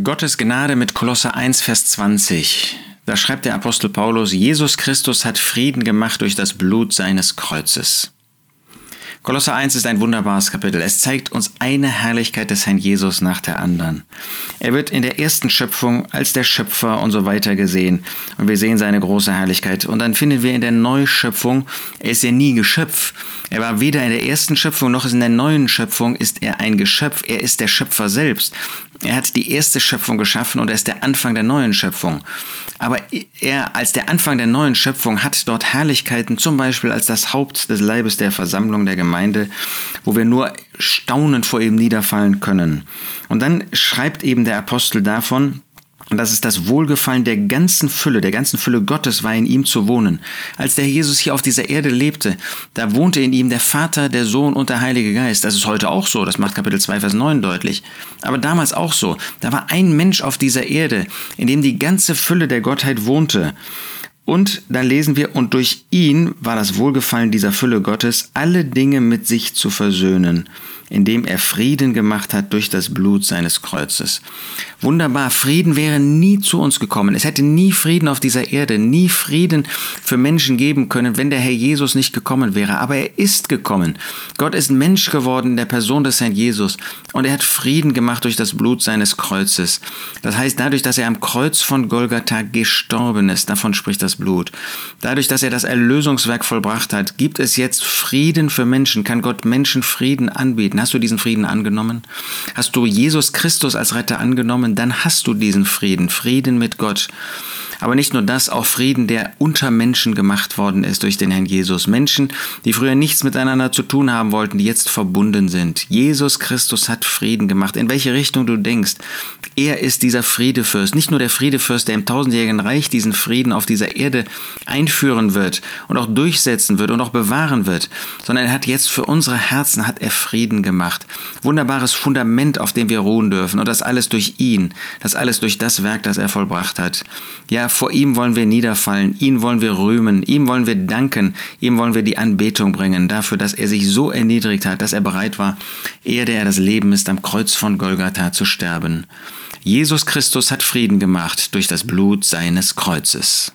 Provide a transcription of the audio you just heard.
Gottes Gnade mit Kolosse 1, Vers 20. Da schreibt der Apostel Paulus, Jesus Christus hat Frieden gemacht durch das Blut seines Kreuzes. Kolosser 1 ist ein wunderbares Kapitel. Es zeigt uns eine Herrlichkeit des Herrn Jesus nach der anderen. Er wird in der ersten Schöpfung als der Schöpfer und so weiter gesehen. Und wir sehen seine große Herrlichkeit. Und dann finden wir in der Neuschöpfung, er ist ja nie Geschöpf. Er war weder in der ersten Schöpfung noch in der neuen Schöpfung ist er ein Geschöpf. Er ist der Schöpfer selbst. Er hat die erste Schöpfung geschaffen und er ist der Anfang der neuen Schöpfung. Aber er als der Anfang der neuen Schöpfung hat dort Herrlichkeiten, zum Beispiel als das Haupt des Leibes der Versammlung der Gemeinde, wo wir nur staunend vor ihm niederfallen können. Und dann schreibt eben der Apostel davon, und das ist das Wohlgefallen der ganzen Fülle, der ganzen Fülle Gottes war in ihm zu wohnen. Als der Jesus hier auf dieser Erde lebte, da wohnte in ihm der Vater, der Sohn und der Heilige Geist. Das ist heute auch so, das macht Kapitel 2, Vers 9 deutlich. Aber damals auch so. Da war ein Mensch auf dieser Erde, in dem die ganze Fülle der Gottheit wohnte. Und da lesen wir, und durch ihn war das Wohlgefallen dieser Fülle Gottes, alle Dinge mit sich zu versöhnen indem er Frieden gemacht hat durch das Blut seines Kreuzes. Wunderbar, Frieden wäre nie zu uns gekommen. Es hätte nie Frieden auf dieser Erde, nie Frieden für Menschen geben können, wenn der Herr Jesus nicht gekommen wäre. Aber er ist gekommen. Gott ist Mensch geworden in der Person des Herrn Jesus und er hat Frieden gemacht durch das Blut seines Kreuzes. Das heißt, dadurch, dass er am Kreuz von Golgatha gestorben ist, davon spricht das Blut. Dadurch, dass er das Erlösungswerk vollbracht hat, gibt es jetzt Frieden für Menschen, kann Gott Menschen Frieden anbieten. Hast du diesen Frieden angenommen? Hast du Jesus Christus als Retter angenommen? Dann hast du diesen Frieden, Frieden mit Gott. Aber nicht nur das, auch Frieden, der unter Menschen gemacht worden ist durch den Herrn Jesus. Menschen, die früher nichts miteinander zu tun haben wollten, die jetzt verbunden sind. Jesus Christus hat Frieden gemacht. In welche Richtung du denkst. Er ist dieser Friedefürst. Nicht nur der Friedefürst, der im tausendjährigen Reich diesen Frieden auf dieser Erde einführen wird und auch durchsetzen wird und auch bewahren wird, sondern er hat jetzt für unsere Herzen hat er Frieden gemacht. Wunderbares Fundament, auf dem wir ruhen dürfen. Und das alles durch ihn. Das alles durch das Werk, das er vollbracht hat. Ja, vor ihm wollen wir niederfallen, ihn wollen wir rühmen, ihm wollen wir danken, ihm wollen wir die Anbetung bringen dafür, dass er sich so erniedrigt hat, dass er bereit war, ehe der er das Leben ist, am Kreuz von Golgatha zu sterben. Jesus Christus hat Frieden gemacht durch das Blut seines Kreuzes.